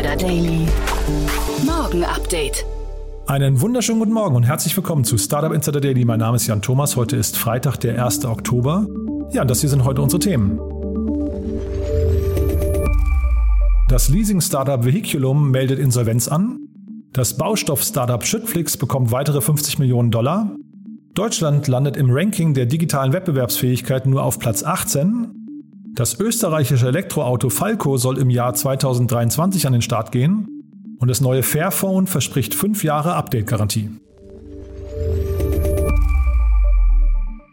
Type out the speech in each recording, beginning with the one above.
Insider Daily. Morgen Update. Einen wunderschönen guten Morgen und herzlich willkommen zu Startup Insider Daily. Mein Name ist Jan Thomas. Heute ist Freitag, der 1. Oktober. Ja, und das hier sind heute unsere Themen. Das Leasing-Startup Vehiculum meldet Insolvenz an. Das Baustoff-Startup Schüttflix bekommt weitere 50 Millionen Dollar. Deutschland landet im Ranking der digitalen Wettbewerbsfähigkeit nur auf Platz 18. Das österreichische Elektroauto Falco soll im Jahr 2023 an den Start gehen und das neue Fairphone verspricht fünf Jahre Update-Garantie.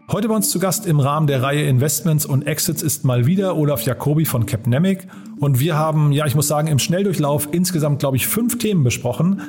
Heute bei uns zu Gast im Rahmen der Reihe Investments und Exits ist mal wieder Olaf Jacobi von Capnemic und wir haben, ja, ich muss sagen, im Schnelldurchlauf insgesamt, glaube ich, fünf Themen besprochen.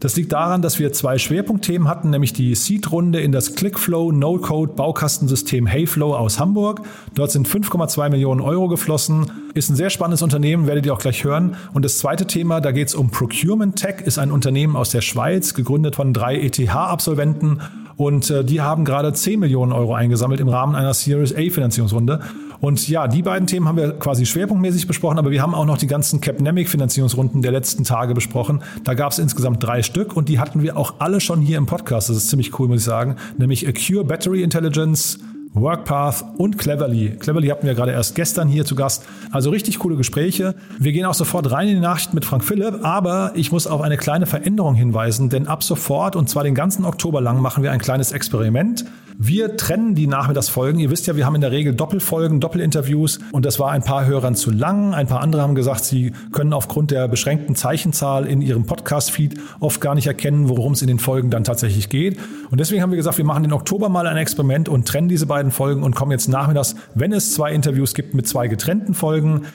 Das liegt daran, dass wir zwei Schwerpunktthemen hatten, nämlich die Seed-Runde in das Clickflow No-Code Baukastensystem Heyflow aus Hamburg. Dort sind 5,2 Millionen Euro geflossen. Ist ein sehr spannendes Unternehmen, werdet ihr auch gleich hören. Und das zweite Thema, da geht es um Procurement Tech, ist ein Unternehmen aus der Schweiz, gegründet von drei ETH-Absolventen. Und äh, die haben gerade 10 Millionen Euro eingesammelt im Rahmen einer Series A Finanzierungsrunde. Und ja, die beiden Themen haben wir quasi schwerpunktmäßig besprochen, aber wir haben auch noch die ganzen Capnemic Finanzierungsrunden der letzten Tage besprochen. Da gab es insgesamt drei Stück und die hatten wir auch alle schon hier im Podcast. Das ist ziemlich cool, muss ich sagen. Nämlich Acure Battery Intelligence, Workpath und Cleverly. Cleverly hatten wir gerade erst gestern hier zu Gast. Also richtig coole Gespräche. Wir gehen auch sofort rein in die Nachrichten mit Frank Philipp, aber ich muss auf eine kleine Veränderung hinweisen, denn ab sofort und zwar den ganzen Oktober lang machen wir ein kleines Experiment. Wir trennen die Nachmittagsfolgen. Ihr wisst ja, wir haben in der Regel Doppelfolgen, Doppelinterviews und das war ein paar Hörern zu lang. Ein paar andere haben gesagt, sie können aufgrund der beschränkten Zeichenzahl in ihrem Podcast-Feed oft gar nicht erkennen, worum es in den Folgen dann tatsächlich geht. Und deswegen haben wir gesagt, wir machen den Oktober mal ein Experiment und trennen diese beiden Folgen und kommen jetzt nachmittags, wenn es zwei Interviews gibt, mit zwei getrennten Folgen.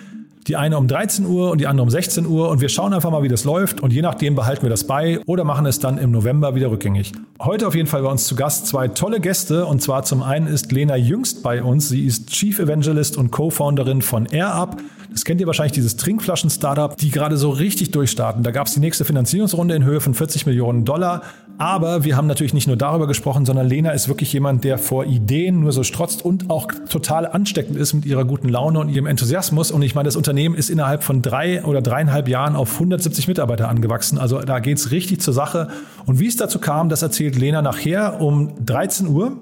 Die eine um 13 Uhr und die andere um 16 Uhr und wir schauen einfach mal, wie das läuft und je nachdem behalten wir das bei oder machen es dann im November wieder rückgängig. Heute auf jeden Fall bei uns zu Gast zwei tolle Gäste und zwar zum einen ist Lena Jüngst bei uns. Sie ist Chief Evangelist und Co-Founderin von AirUp. Das kennt ihr wahrscheinlich, dieses Trinkflaschen-Startup, die gerade so richtig durchstarten. Da gab es die nächste Finanzierungsrunde in Höhe von 40 Millionen Dollar. Aber wir haben natürlich nicht nur darüber gesprochen, sondern Lena ist wirklich jemand, der vor Ideen nur so strotzt und auch total ansteckend ist mit ihrer guten Laune und ihrem Enthusiasmus. Und ich meine, das Unternehmen ist innerhalb von drei oder dreieinhalb Jahren auf 170 Mitarbeiter angewachsen. Also da geht's richtig zur Sache. Und wie es dazu kam, das erzählt Lena nachher um 13 Uhr.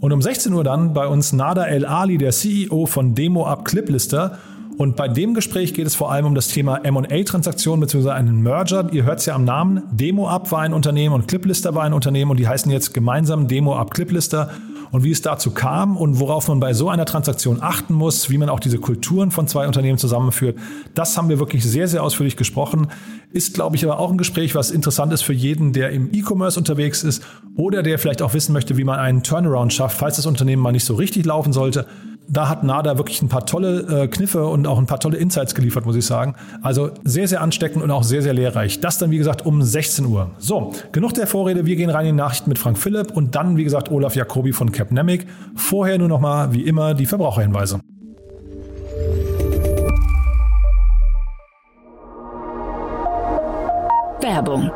Und um 16 Uhr dann bei uns Nada El Ali, der CEO von Demo Up Cliplister. Und bei dem Gespräch geht es vor allem um das Thema M&A-Transaktionen bzw. einen Merger. Ihr hört es ja am Namen. DemoUp war ein Unternehmen und Cliplister war ein Unternehmen und die heißen jetzt gemeinsam DemoUp Cliplister. Und wie es dazu kam und worauf man bei so einer Transaktion achten muss, wie man auch diese Kulturen von zwei Unternehmen zusammenführt, das haben wir wirklich sehr, sehr ausführlich gesprochen. Ist, glaube ich, aber auch ein Gespräch, was interessant ist für jeden, der im E-Commerce unterwegs ist oder der vielleicht auch wissen möchte, wie man einen Turnaround schafft, falls das Unternehmen mal nicht so richtig laufen sollte da hat NADA wirklich ein paar tolle äh, Kniffe und auch ein paar tolle Insights geliefert, muss ich sagen. Also sehr, sehr ansteckend und auch sehr, sehr lehrreich. Das dann, wie gesagt, um 16 Uhr. So, genug der Vorrede. Wir gehen rein in die Nachrichten mit Frank Philipp und dann, wie gesagt, Olaf Jacobi von Capnemic. Vorher nur noch mal, wie immer, die Verbraucherhinweise. Werbung.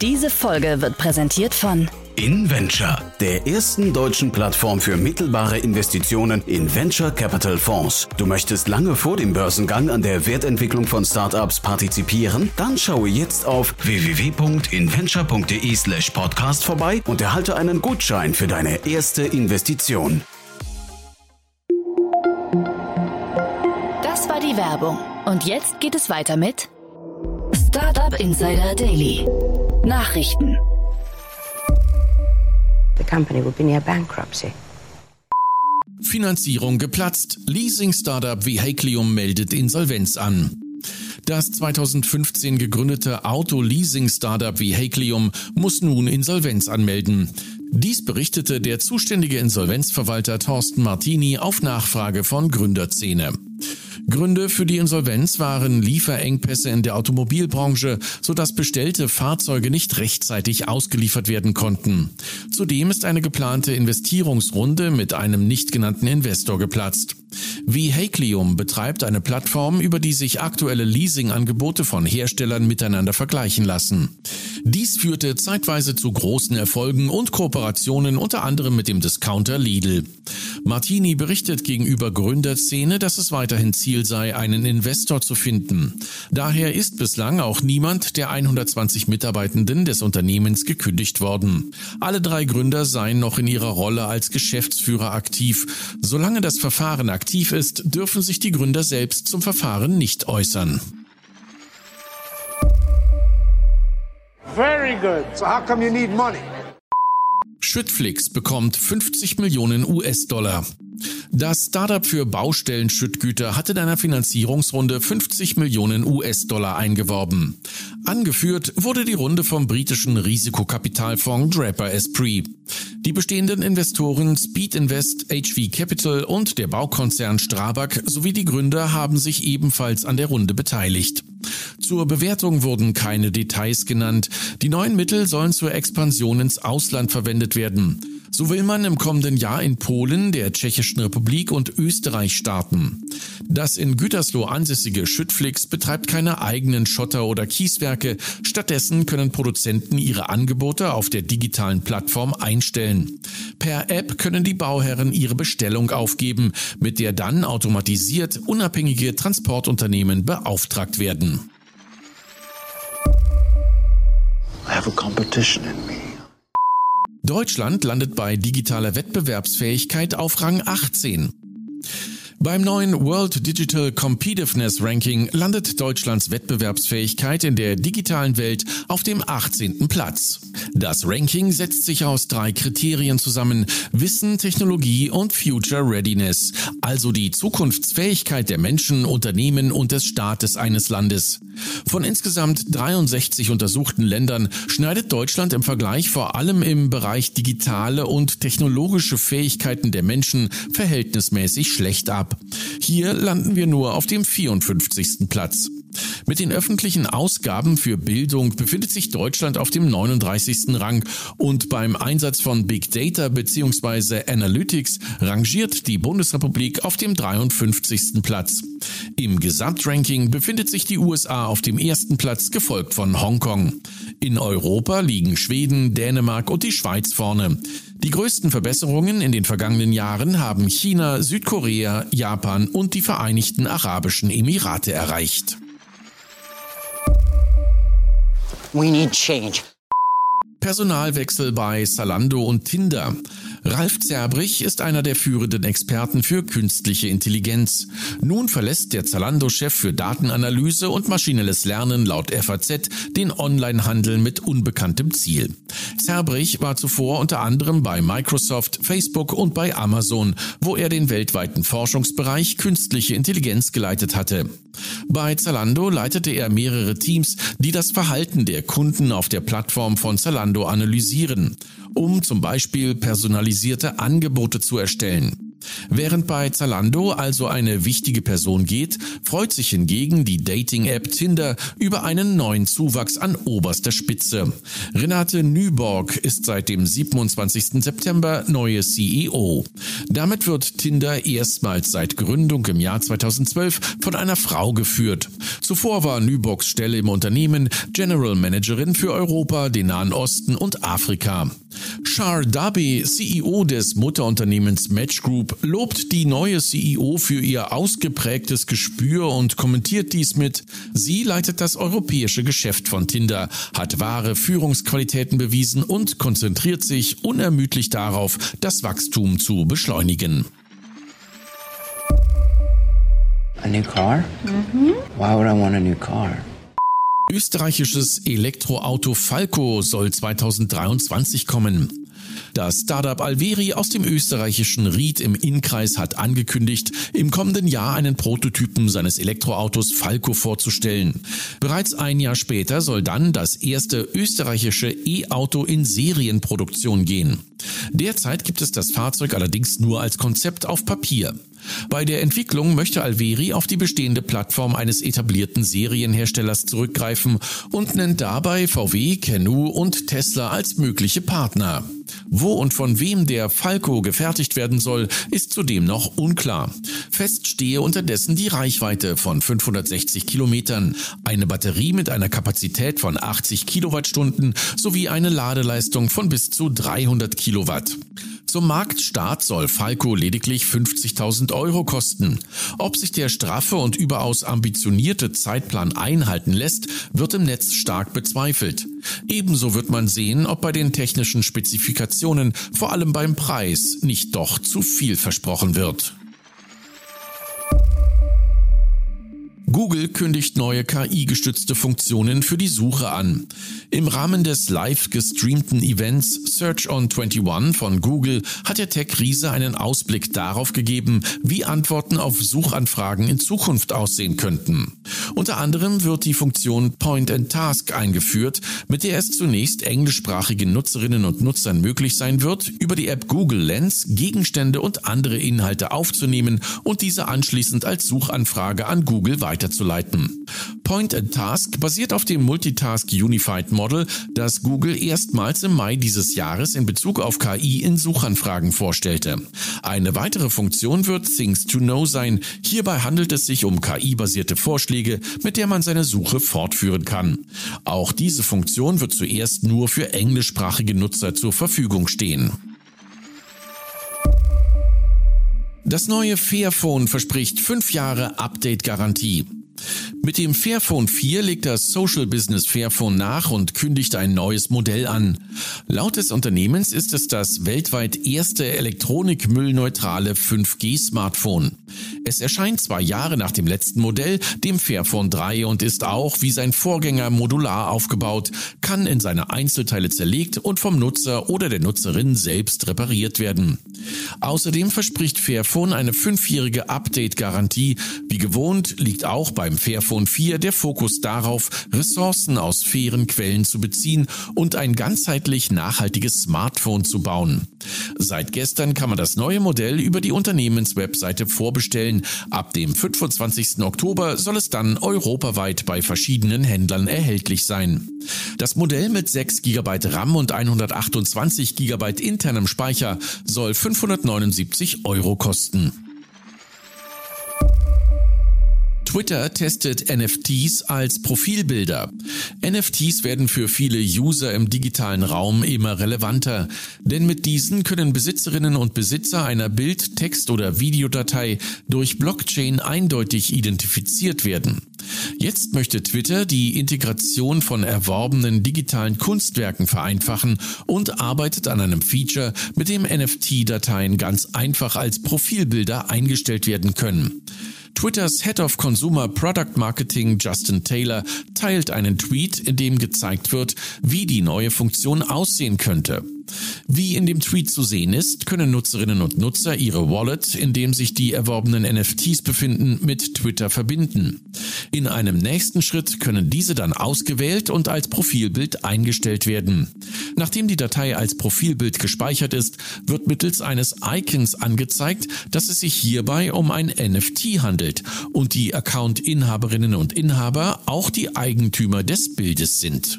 Diese Folge wird präsentiert von InVenture, der ersten deutschen Plattform für mittelbare Investitionen in Venture Capital Fonds. Du möchtest lange vor dem Börsengang an der Wertentwicklung von Startups partizipieren? Dann schaue jetzt auf www.inventure.de/slash podcast vorbei und erhalte einen Gutschein für deine erste Investition. Das war die Werbung. Und jetzt geht es weiter mit Startup Insider Daily. Nachrichten company would be near bankruptcy. Finanzierung geplatzt. Leasing-Startup wie Heiklium meldet Insolvenz an. Das 2015 gegründete Auto-Leasing-Startup wie Heiklium muss nun Insolvenz anmelden. Dies berichtete der zuständige Insolvenzverwalter Thorsten Martini auf Nachfrage von Gründerszene. Gründe für die Insolvenz waren Lieferengpässe in der Automobilbranche, sodass bestellte Fahrzeuge nicht rechtzeitig ausgeliefert werden konnten. Zudem ist eine geplante Investierungsrunde mit einem nicht genannten Investor geplatzt. Vehiclium betreibt eine Plattform, über die sich aktuelle Leasingangebote von Herstellern miteinander vergleichen lassen. Dies führte zeitweise zu großen Erfolgen und Kooperationen unter anderem mit dem Discounter Lidl. Martini berichtet gegenüber Gründerszene, dass es weiterhin Ziel sei, einen Investor zu finden. Daher ist bislang auch niemand der 120 Mitarbeitenden des Unternehmens gekündigt worden. Alle drei Gründer seien noch in ihrer Rolle als Geschäftsführer aktiv. Solange das Verfahren aktiv ist, dürfen sich die Gründer selbst zum Verfahren nicht äußern. Very good. So how come you need money? Schüttflix bekommt 50 Millionen US-Dollar. Das Startup für Baustellenschüttgüter hatte in einer Finanzierungsrunde 50 Millionen US-Dollar eingeworben. Angeführt wurde die Runde vom britischen Risikokapitalfonds Draper Esprit. Die bestehenden Investoren Speed Invest, HV Capital und der Baukonzern Strabag sowie die Gründer haben sich ebenfalls an der Runde beteiligt. Zur Bewertung wurden keine Details genannt. Die neuen Mittel sollen zur Expansion ins Ausland verwendet werden. So will man im kommenden Jahr in Polen, der Tschechischen Republik und Österreich starten. Das in Gütersloh ansässige Schüttflix betreibt keine eigenen Schotter- oder Kieswerke. Stattdessen können Produzenten ihre Angebote auf der digitalen Plattform einstellen. Per App können die Bauherren ihre Bestellung aufgeben, mit der dann automatisiert unabhängige Transportunternehmen beauftragt werden. I have a competition in me. Deutschland landet bei digitaler Wettbewerbsfähigkeit auf Rang 18. Beim neuen World Digital Competitiveness Ranking landet Deutschlands Wettbewerbsfähigkeit in der digitalen Welt auf dem 18. Platz. Das Ranking setzt sich aus drei Kriterien zusammen. Wissen, Technologie und Future Readiness, also die Zukunftsfähigkeit der Menschen, Unternehmen und des Staates eines Landes. Von insgesamt 63 untersuchten Ländern schneidet Deutschland im Vergleich vor allem im Bereich digitale und technologische Fähigkeiten der Menschen verhältnismäßig schlecht ab. Hier landen wir nur auf dem 54. Platz. Mit den öffentlichen Ausgaben für Bildung befindet sich Deutschland auf dem 39. Rang und beim Einsatz von Big Data bzw. Analytics rangiert die Bundesrepublik auf dem 53. Platz. Im Gesamtranking befindet sich die USA auf dem ersten Platz, gefolgt von Hongkong. In Europa liegen Schweden, Dänemark und die Schweiz vorne. Die größten Verbesserungen in den vergangenen Jahren haben China, Südkorea, Japan und die Vereinigten Arabischen Emirate erreicht. We need change. Personalwechsel bei Salando und Tinder. Ralf Zerbrich ist einer der führenden Experten für künstliche Intelligenz. Nun verlässt der Zalando-Chef für Datenanalyse und maschinelles Lernen laut FAZ den Onlinehandel mit unbekanntem Ziel. Zerbrich war zuvor unter anderem bei Microsoft, Facebook und bei Amazon, wo er den weltweiten Forschungsbereich künstliche Intelligenz geleitet hatte. Bei Zalando leitete er mehrere Teams, die das Verhalten der Kunden auf der Plattform von Zalando analysieren, um zum Beispiel personalisierte Angebote zu erstellen. Während bei Zalando also eine wichtige Person geht, freut sich hingegen die Dating-App Tinder über einen neuen Zuwachs an oberster Spitze. Renate Nyborg ist seit dem 27. September neue CEO. Damit wird Tinder erstmals seit Gründung im Jahr 2012 von einer Frau geführt. Zuvor war Nyborgs Stelle im Unternehmen General Managerin für Europa, den Nahen Osten und Afrika. Shar Dabi, CEO des Mutterunternehmens Match Group, lobt die neue CEO für ihr ausgeprägtes Gespür und kommentiert dies mit, sie leitet das europäische Geschäft von Tinder, hat wahre Führungsqualitäten bewiesen und konzentriert sich unermüdlich darauf, das Wachstum zu beschleunigen. A new car? Mm-hmm. Why would I want a new car? Österreichisches Elektroauto Falco soll 2023 kommen. Das Startup Alveri aus dem österreichischen Ried im Innkreis hat angekündigt, im kommenden Jahr einen Prototypen seines Elektroautos Falco vorzustellen. Bereits ein Jahr später soll dann das erste österreichische E-Auto in Serienproduktion gehen. Derzeit gibt es das Fahrzeug allerdings nur als Konzept auf Papier. Bei der Entwicklung möchte Alveri auf die bestehende Plattform eines etablierten Serienherstellers zurückgreifen und nennt dabei VW, Canoe und Tesla als mögliche Partner. Wo und von wem der Falco gefertigt werden soll, ist zudem noch unklar. Fest stehe unterdessen die Reichweite von 560 Kilometern, eine Batterie mit einer Kapazität von 80 Kilowattstunden sowie eine Ladeleistung von bis zu 300 Kilowatt. Zum Marktstart soll Falco lediglich 50.000 Euro kosten. Ob sich der straffe und überaus ambitionierte Zeitplan einhalten lässt, wird im Netz stark bezweifelt. Ebenso wird man sehen, ob bei den technischen Spezifikationen, vor allem beim Preis, nicht doch zu viel versprochen wird. Google kündigt neue KI-gestützte Funktionen für die Suche an. Im Rahmen des live gestreamten Events Search on 21 von Google hat der Tech-Riese einen Ausblick darauf gegeben, wie Antworten auf Suchanfragen in Zukunft aussehen könnten. Unter anderem wird die Funktion Point and Task eingeführt, mit der es zunächst englischsprachigen Nutzerinnen und Nutzern möglich sein wird, über die App Google Lens Gegenstände und andere Inhalte aufzunehmen und diese anschließend als Suchanfrage an Google weiter weiterzuleiten. Point and Task basiert auf dem Multitask Unified Model, das Google erstmals im Mai dieses Jahres in Bezug auf KI in Suchanfragen vorstellte. Eine weitere Funktion wird Things to Know sein. Hierbei handelt es sich um KI-basierte Vorschläge, mit der man seine Suche fortführen kann. Auch diese Funktion wird zuerst nur für englischsprachige Nutzer zur Verfügung stehen. Das neue Fairphone verspricht fünf Jahre Update-Garantie. Mit dem Fairphone 4 legt das Social Business Fairphone nach und kündigt ein neues Modell an. Laut des Unternehmens ist es das weltweit erste elektronikmüllneutrale 5G-Smartphone. Es erscheint zwei Jahre nach dem letzten Modell, dem Fairphone 3 und ist auch wie sein Vorgänger modular aufgebaut, kann in seine Einzelteile zerlegt und vom Nutzer oder der Nutzerin selbst repariert werden. Außerdem verspricht Fairphone eine fünfjährige Update-Garantie. Wie gewohnt liegt auch beim Fairphone 4 der Fokus darauf, Ressourcen aus fairen Quellen zu beziehen und ein ganzheitlich nachhaltiges Smartphone zu bauen. Seit gestern kann man das neue Modell über die Unternehmenswebseite vorbestellen. Ab dem 25. Oktober soll es dann europaweit bei verschiedenen Händlern erhältlich sein. Das Modell mit 6 GB RAM und 128 GB internem Speicher soll 579 Euro kosten. Twitter testet NFTs als Profilbilder. NFTs werden für viele User im digitalen Raum immer relevanter, denn mit diesen können Besitzerinnen und Besitzer einer Bild-, Text- oder Videodatei durch Blockchain eindeutig identifiziert werden. Jetzt möchte Twitter die Integration von erworbenen digitalen Kunstwerken vereinfachen und arbeitet an einem Feature, mit dem NFT-Dateien ganz einfach als Profilbilder eingestellt werden können. Twitters Head of Consumer Product Marketing Justin Taylor teilt einen Tweet, in dem gezeigt wird, wie die neue Funktion aussehen könnte. Wie in dem Tweet zu sehen ist, können Nutzerinnen und Nutzer ihre Wallet, in dem sich die erworbenen NFTs befinden, mit Twitter verbinden. In einem nächsten Schritt können diese dann ausgewählt und als Profilbild eingestellt werden. Nachdem die Datei als Profilbild gespeichert ist, wird mittels eines Icons angezeigt, dass es sich hierbei um ein NFT handelt und die Account-Inhaberinnen und Inhaber auch die Eigentümer des Bildes sind.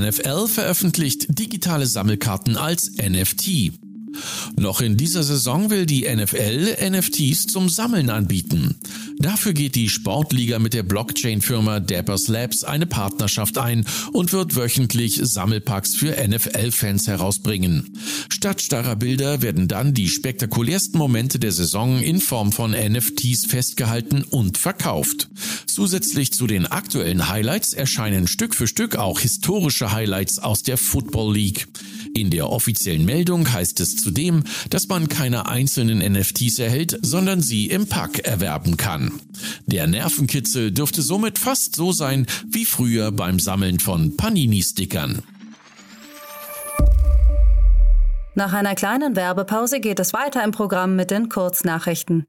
NFL veröffentlicht digitale Sammelkarten als NFT. Noch in dieser Saison will die NFL NFTs zum Sammeln anbieten. Dafür geht die Sportliga mit der Blockchain-Firma Dappers Labs eine Partnerschaft ein und wird wöchentlich Sammelpacks für NFL-Fans herausbringen. Statt starrer Bilder werden dann die spektakulärsten Momente der Saison in Form von NFTs festgehalten und verkauft. Zusätzlich zu den aktuellen Highlights erscheinen Stück für Stück auch historische Highlights aus der Football League. In der offiziellen Meldung heißt es zudem, dass man keine einzelnen NFTs erhält, sondern sie im Pack erwerben kann. Der Nervenkitzel dürfte somit fast so sein wie früher beim Sammeln von Panini-Stickern. Nach einer kleinen Werbepause geht es weiter im Programm mit den Kurznachrichten.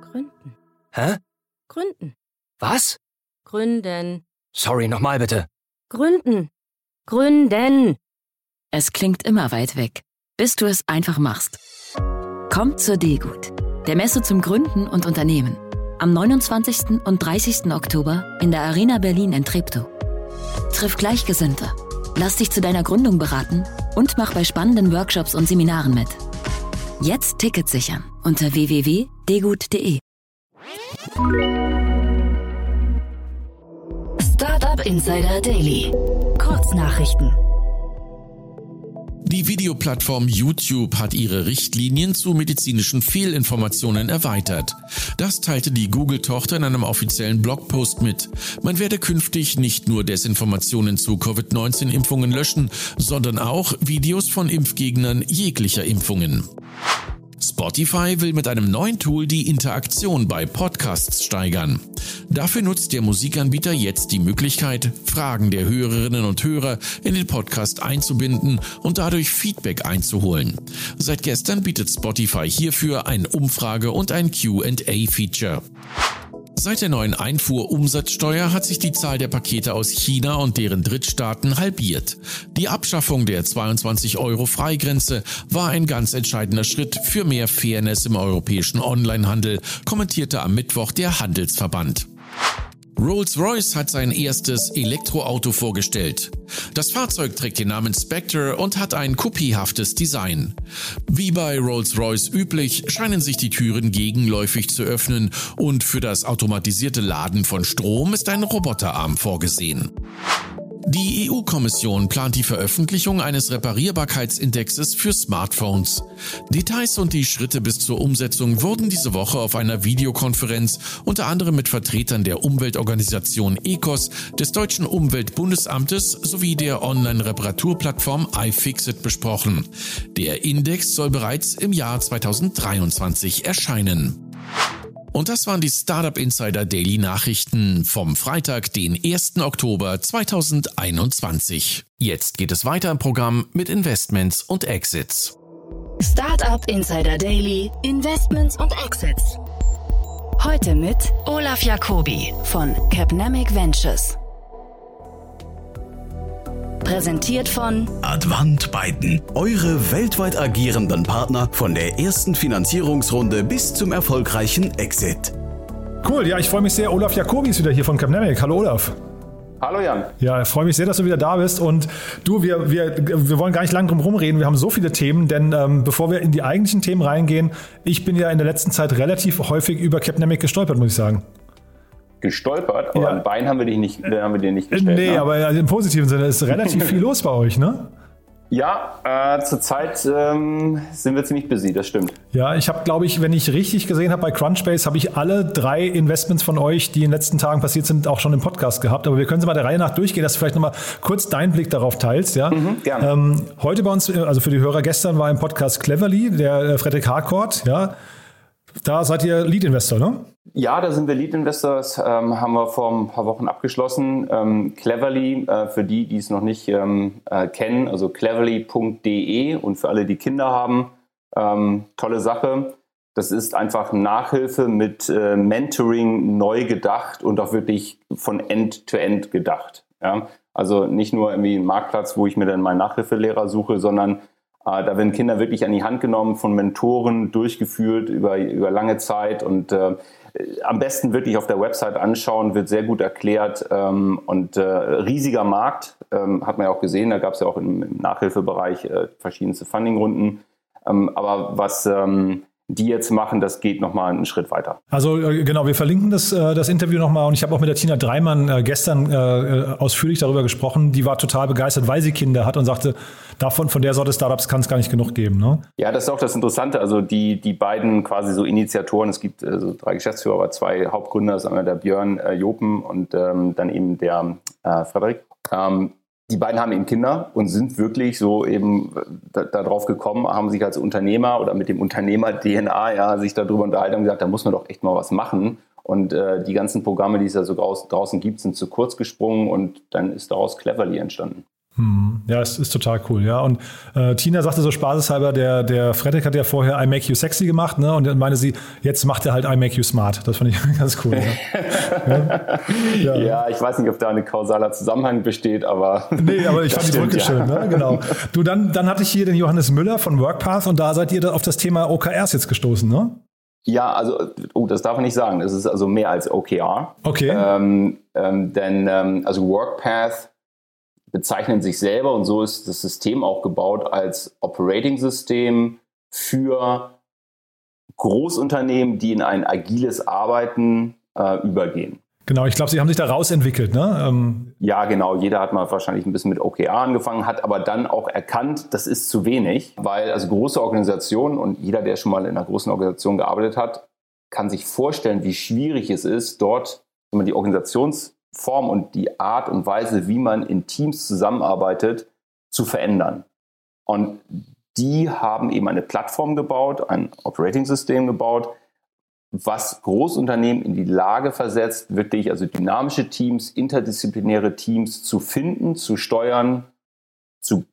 Gründen. Hä? Gründen. Was? Gründen. Sorry, nochmal bitte. Gründen. Gründen. Es klingt immer weit weg, bis du es einfach machst. Kommt zur D-Gut, der Messe zum Gründen und Unternehmen. Am 29. und 30. Oktober in der Arena Berlin in Treptow. Triff Gleichgesinnte, lass dich zu deiner Gründung beraten und mach bei spannenden Workshops und Seminaren mit. Jetzt Tickets sichern unter www.degut.de. Startup Insider Daily. Kurznachrichten. Die Videoplattform YouTube hat ihre Richtlinien zu medizinischen Fehlinformationen erweitert. Das teilte die Google-Tochter in einem offiziellen Blogpost mit. Man werde künftig nicht nur Desinformationen zu Covid-19-Impfungen löschen, sondern auch Videos von Impfgegnern jeglicher Impfungen. Spotify will mit einem neuen Tool die Interaktion bei Podcasts steigern. Dafür nutzt der Musikanbieter jetzt die Möglichkeit, Fragen der Hörerinnen und Hörer in den Podcast einzubinden und dadurch Feedback einzuholen. Seit gestern bietet Spotify hierfür ein Umfrage- und ein QA-Feature. Seit der neuen Einfuhrumsatzsteuer hat sich die Zahl der Pakete aus China und deren Drittstaaten halbiert. Die Abschaffung der 22 Euro Freigrenze war ein ganz entscheidender Schritt für mehr Fairness im europäischen Onlinehandel, kommentierte am Mittwoch der Handelsverband. Rolls-Royce hat sein erstes Elektroauto vorgestellt. Das Fahrzeug trägt den Namen Spectre und hat ein kopiehaftes Design. Wie bei Rolls-Royce üblich scheinen sich die Türen gegenläufig zu öffnen und für das automatisierte Laden von Strom ist ein Roboterarm vorgesehen. Die EU-Kommission plant die Veröffentlichung eines Reparierbarkeitsindexes für Smartphones. Details und die Schritte bis zur Umsetzung wurden diese Woche auf einer Videokonferenz unter anderem mit Vertretern der Umweltorganisation ECOS, des deutschen Umweltbundesamtes sowie der Online-Reparaturplattform iFixit besprochen. Der Index soll bereits im Jahr 2023 erscheinen. Und das waren die Startup Insider Daily Nachrichten vom Freitag, den 1. Oktober 2021. Jetzt geht es weiter im Programm mit Investments und Exits. Startup Insider Daily, Investments und Exits. Heute mit Olaf Jacobi von Capnamic Ventures. Präsentiert von Advant Byten, eure weltweit agierenden Partner von der ersten Finanzierungsrunde bis zum erfolgreichen Exit. Cool, ja, ich freue mich sehr. Olaf Jacobi ist wieder hier von Capnamic. Hallo Olaf. Hallo Jan. Ja, ich freue mich sehr, dass du wieder da bist. Und du, wir, wir, wir wollen gar nicht lang drum rumreden. Wir haben so viele Themen, denn ähm, bevor wir in die eigentlichen Themen reingehen, ich bin ja in der letzten Zeit relativ häufig über Capnamic gestolpert, muss ich sagen gestolpert, aber ja. ein Bein haben wir, dich nicht, haben wir dir nicht gestellt. Nee, ne? aber im positiven Sinne ist relativ viel los bei euch, ne? Ja, äh, zurzeit ähm, sind wir ziemlich busy, das stimmt. Ja, ich habe, glaube ich, wenn ich richtig gesehen habe bei Crunchbase, habe ich alle drei Investments von euch, die in den letzten Tagen passiert sind, auch schon im Podcast gehabt. Aber wir können sie mal der Reihe nach durchgehen, dass du vielleicht nochmal kurz deinen Blick darauf teilst. Ja? Mhm, gerne. Ähm, heute bei uns, also für die Hörer gestern, war im Podcast Cleverly, der äh, Frederik Harcourt, ja. Da seid ihr Lead-Investor, ne? Ja, da sind wir Lead-Investors, ähm, haben wir vor ein paar Wochen abgeschlossen. Ähm, Cleverly, äh, für die, die es noch nicht ähm, äh, kennen, also cleverly.de und für alle, die Kinder haben, ähm, tolle Sache. Das ist einfach Nachhilfe mit äh, Mentoring neu gedacht und auch wirklich von End-to-End -End gedacht. Ja? Also nicht nur irgendwie ein Marktplatz, wo ich mir dann meinen Nachhilfelehrer suche, sondern da werden Kinder wirklich an die Hand genommen, von Mentoren durchgeführt über, über lange Zeit. Und äh, am besten wirklich auf der Website anschauen, wird sehr gut erklärt. Ähm, und äh, riesiger Markt, ähm, hat man ja auch gesehen, da gab es ja auch im, im Nachhilfebereich äh, verschiedenste Fundingrunden. Ähm, aber was ähm, die jetzt machen, das geht nochmal einen Schritt weiter. Also äh, genau, wir verlinken das, äh, das Interview nochmal und ich habe auch mit der Tina Dreimann äh, gestern ausführlich darüber gesprochen. Die war total begeistert, weil sie Kinder hat und sagte, davon, von der Sorte Startups kann es gar nicht genug geben. Ne? Ja, das ist auch das Interessante. Also die, die beiden quasi so Initiatoren, es gibt also drei Geschäftsführer, aber zwei Hauptgründer, das ist einmal der Björn äh, Jopen und ähm, dann eben der äh, Frederik. Ähm, die beiden haben eben Kinder und sind wirklich so eben darauf da gekommen, haben sich als Unternehmer oder mit dem Unternehmer-DNA ja, sich darüber unterhalten und gesagt, da muss man doch echt mal was machen. Und äh, die ganzen Programme, die es da so draußen gibt, sind zu kurz gesprungen und dann ist daraus Cleverly entstanden. Hm. Ja, es ist total cool, ja. Und äh, Tina sagte so spaßeshalber, der, der Fredrik hat ja vorher I Make You Sexy gemacht, ne? Und dann meine sie, jetzt macht er halt I Make You Smart. Das fand ich ganz cool. Ja. ja. ja. ich weiß nicht, ob da ein kausaler Zusammenhang besteht, aber. Nee, aber ich fand die Brücke schön, ne? Genau. Du, dann, dann hatte ich hier den Johannes Müller von WorkPath und da seid ihr auf das Thema OKRs jetzt gestoßen, ne? Ja, also, oh, das darf man nicht sagen. Es ist also mehr als OKR. Okay. Ähm, ähm, denn, ähm, also WorkPath bezeichnen sich selber und so ist das System auch gebaut als Operating-System für Großunternehmen, die in ein agiles Arbeiten äh, übergehen. Genau, ich glaube, Sie haben sich da rausentwickelt, ne? Ähm ja, genau. Jeder hat mal wahrscheinlich ein bisschen mit OKR angefangen, hat aber dann auch erkannt, das ist zu wenig, weil also große Organisationen und jeder, der schon mal in einer großen Organisation gearbeitet hat, kann sich vorstellen, wie schwierig es ist, dort wenn man Organisationsform und die Art und Weise, wie man in Teams zusammenarbeitet, zu verändern. Und die haben eben eine Plattform gebaut, ein Operating-System gebaut, was Großunternehmen in die Lage versetzt, wirklich also dynamische Teams, interdisziplinäre Teams zu finden, zu steuern, zu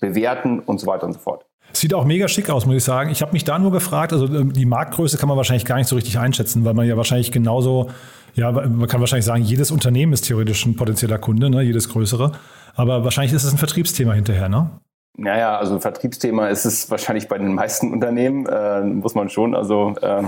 bewerten und so weiter und so fort. Sieht auch mega schick aus, muss ich sagen. Ich habe mich da nur gefragt, also ähm, die Marktgröße kann man wahrscheinlich gar nicht so richtig einschätzen, weil man ja wahrscheinlich genauso, ja, man kann wahrscheinlich sagen, jedes Unternehmen ist theoretisch ein potenzieller Kunde, ne, jedes größere. Aber wahrscheinlich ist es ein Vertriebsthema hinterher, ne? Naja, also ein Vertriebsthema ist es wahrscheinlich bei den meisten Unternehmen, äh, muss man schon. Also äh,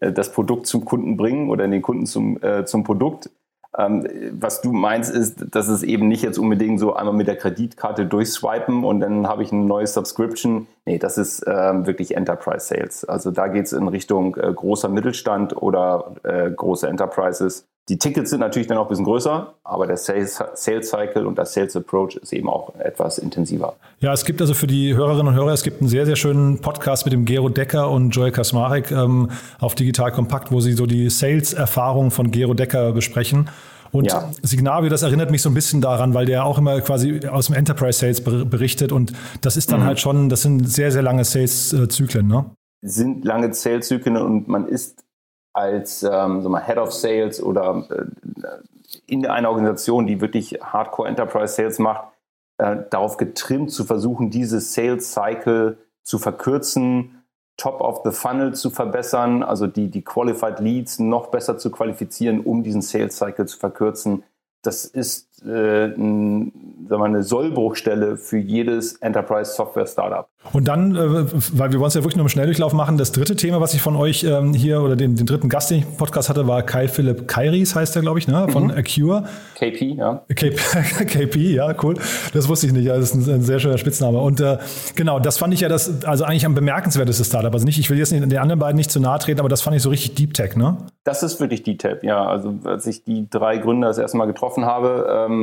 das Produkt zum Kunden bringen oder den Kunden zum, äh, zum Produkt. Ähm, was du meinst, ist, dass es eben nicht jetzt unbedingt so einmal mit der Kreditkarte durchswipen und dann habe ich eine neue Subscription. Nee, das ist ähm, wirklich Enterprise Sales. Also da geht es in Richtung äh, großer Mittelstand oder äh, große Enterprises. Die Tickets sind natürlich dann auch ein bisschen größer, aber der Sales, Sales Cycle und das Sales Approach ist eben auch etwas intensiver. Ja, es gibt also für die Hörerinnen und Hörer, es gibt einen sehr, sehr schönen Podcast mit dem Gero Decker und Joel Kasmarek ähm, auf Digital Kompakt, wo sie so die Sales-Erfahrungen von Gero Decker besprechen. Und ja. Signavio, das erinnert mich so ein bisschen daran, weil der auch immer quasi aus dem Enterprise Sales berichtet und das ist dann mhm. halt schon, das sind sehr, sehr lange Sales-Zyklen, ne? Sind lange Sales-Zyklen und man ist als ähm, so mal Head of Sales oder äh, in einer Organisation, die wirklich Hardcore Enterprise Sales macht, äh, darauf getrimmt zu versuchen, diese Sales Cycle zu verkürzen, Top of the Funnel zu verbessern, also die, die Qualified Leads noch besser zu qualifizieren, um diesen Sales Cycle zu verkürzen. Das ist äh, ein, sagen wir, eine Sollbruchstelle für jedes Enterprise Software Startup. Und dann, äh, weil wir wollen es ja wirklich nur im Schnelldurchlauf machen, das dritte Thema, was ich von euch ähm, hier oder den, den dritten Gast, den ich im Podcast hatte, war Kai Philipp Kairis, heißt der, glaube ich, ne? von mhm. Acure. KP, ja. KP, KP, ja, cool. Das wusste ich nicht. Das ist ein, ein sehr schöner Spitzname. Und äh, genau, das fand ich ja das, also eigentlich am bemerkenswertesten Startup. Also nicht, ich will jetzt nicht den anderen beiden nicht zu nahe treten, aber das fand ich so richtig Deep Tech, ne? Das ist wirklich Deep Tech, ja. Also als ich die drei Gründer das erste Mal getroffen habe, ähm,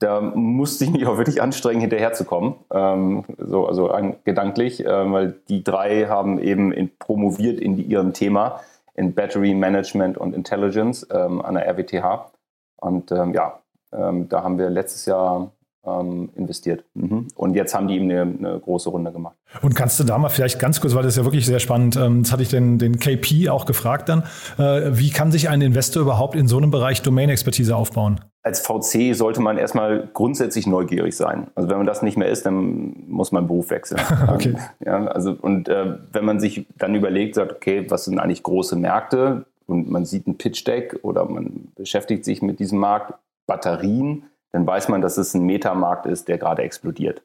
da musste ich mich auch wirklich anstrengen, hinterherzukommen. Ähm, so, also gedanklich, äh, weil die drei haben eben in, promoviert in die, ihrem Thema in Battery Management und Intelligence ähm, an der RWTH. Und ähm, ja, ähm, da haben wir letztes Jahr ähm, investiert. Mhm. Und jetzt haben die eben eine, eine, große Runde gemacht. Und kannst du da mal vielleicht ganz kurz, weil das ist ja wirklich sehr spannend, ähm, das hatte ich den, den KP auch gefragt dann, äh, wie kann sich ein Investor überhaupt in so einem Bereich Domain-Expertise aufbauen? Als VC sollte man erstmal grundsätzlich neugierig sein. Also wenn man das nicht mehr ist, dann muss man Beruf wechseln. okay. ja, also, und äh, wenn man sich dann überlegt, sagt, okay, was sind eigentlich große Märkte? Und man sieht ein Pitch-Deck oder man beschäftigt sich mit diesem Markt, Batterien, dann weiß man, dass es ein Metamarkt ist, der gerade explodiert.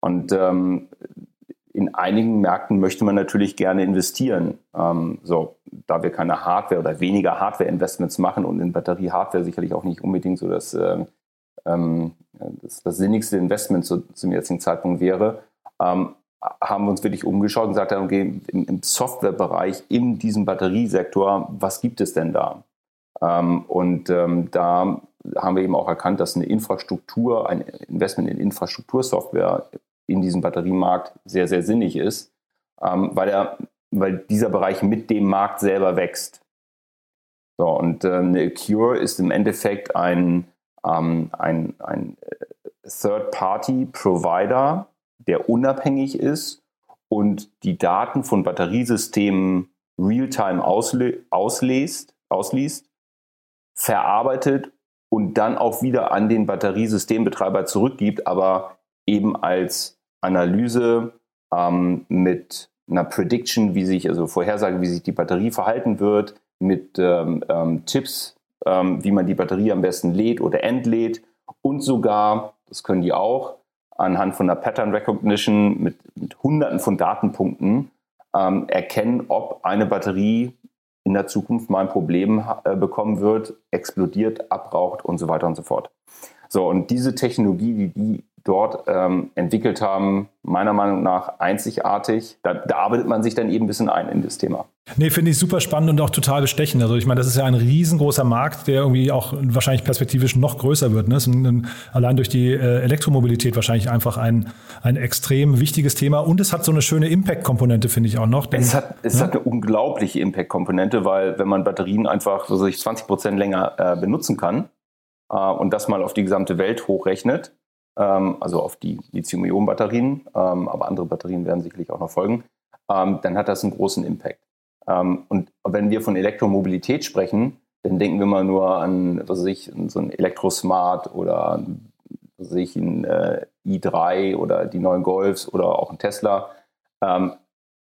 Und ähm, in einigen Märkten möchte man natürlich gerne investieren. Ähm, so, da wir keine Hardware oder weniger Hardware-Investments machen und in Batterie-Hardware sicherlich auch nicht unbedingt so das, äh, ähm, das, das, sinnigste Investment zu, zum jetzigen Zeitpunkt wäre, ähm, haben wir uns wirklich umgeschaut und gesagt, okay, im, im Softwarebereich, in diesem Batteriesektor, was gibt es denn da? Ähm, und ähm, da haben wir eben auch erkannt, dass eine Infrastruktur, ein Investment in Infrastruktursoftware in diesem Batteriemarkt sehr, sehr sinnig ist, ähm, weil, er, weil dieser Bereich mit dem Markt selber wächst. So, und äh, eine Cure ist im Endeffekt ein, ähm, ein, ein Third-Party-Provider, der unabhängig ist und die Daten von Batteriesystemen real-time ausliest, verarbeitet und dann auch wieder an den Batteriesystembetreiber zurückgibt, aber eben als Analyse ähm, mit einer Prediction, wie sich, also Vorhersage, wie sich die Batterie verhalten wird, mit ähm, ähm, Tipps, ähm, wie man die Batterie am besten lädt oder entlädt und sogar, das können die auch, anhand von einer Pattern Recognition mit, mit hunderten von Datenpunkten ähm, erkennen, ob eine Batterie in der Zukunft mal ein Problem äh, bekommen wird, explodiert, abraucht und so weiter und so fort. So, und diese Technologie, die die dort ähm, entwickelt haben, meiner Meinung nach einzigartig. Da, da, arbeitet man sich dann eben ein bisschen ein in das Thema. Nee, finde ich super spannend und auch total bestechend. Also ich meine, das ist ja ein riesengroßer Markt, der irgendwie auch wahrscheinlich perspektivisch noch größer wird. Ne? Ist ein, allein durch die äh, Elektromobilität wahrscheinlich einfach ein, ein extrem wichtiges Thema. Und es hat so eine schöne Impact-Komponente, finde ich auch noch. Denn, es hat, es ne? hat eine unglaubliche Impact-Komponente, weil wenn man Batterien einfach so sich 20 Prozent länger äh, benutzen kann äh, und das mal auf die gesamte Welt hochrechnet, also auf die Lithium-Ionen-Batterien, ähm, aber andere Batterien werden sicherlich auch noch folgen, ähm, dann hat das einen großen Impact. Ähm, und wenn wir von Elektromobilität sprechen, dann denken wir mal nur an, was ich, so ein Elektrosmart oder was ich, ein äh, i3 oder die neuen Golfs oder auch ein Tesla ähm,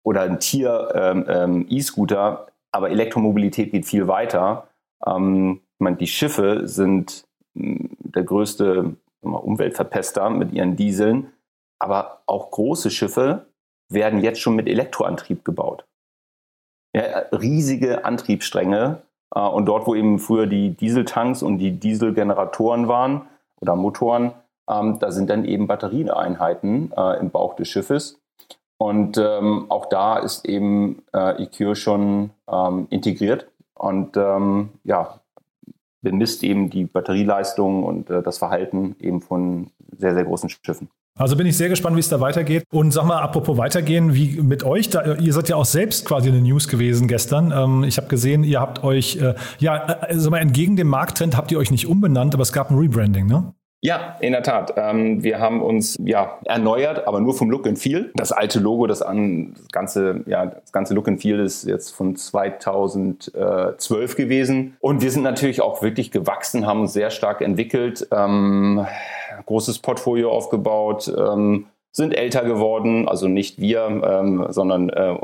oder ein Tier ähm, E-Scooter. Aber Elektromobilität geht viel weiter. ich meine, die Schiffe sind der größte Umweltverpester mit ihren Dieseln. Aber auch große Schiffe werden jetzt schon mit Elektroantrieb gebaut. Ja, riesige Antriebsstränge. Äh, und dort, wo eben früher die Dieseltanks und die Dieselgeneratoren waren oder Motoren, ähm, da sind dann eben Batterieeinheiten äh, im Bauch des Schiffes. Und ähm, auch da ist eben äh, EQ schon ähm, integriert. Und ja, bemisst eben die Batterieleistung und äh, das Verhalten eben von sehr, sehr großen Schiffen. Also bin ich sehr gespannt, wie es da weitergeht. Und sag mal, apropos weitergehen, wie mit euch, da, ihr seid ja auch selbst quasi in den News gewesen gestern. Ähm, ich habe gesehen, ihr habt euch, äh, ja, äh, sag mal, entgegen dem Markttrend habt ihr euch nicht umbenannt, aber es gab ein Rebranding, ne? Ja, in der Tat. Ähm, wir haben uns ja erneuert, aber nur vom Look and Feel. Das alte Logo, das, an, das ganze, ja, das ganze Look and Feel ist jetzt von 2012 gewesen. Und wir sind natürlich auch wirklich gewachsen, haben uns sehr stark entwickelt, ähm, großes Portfolio aufgebaut. Ähm, sind älter geworden, also nicht wir, ähm, sondern äh,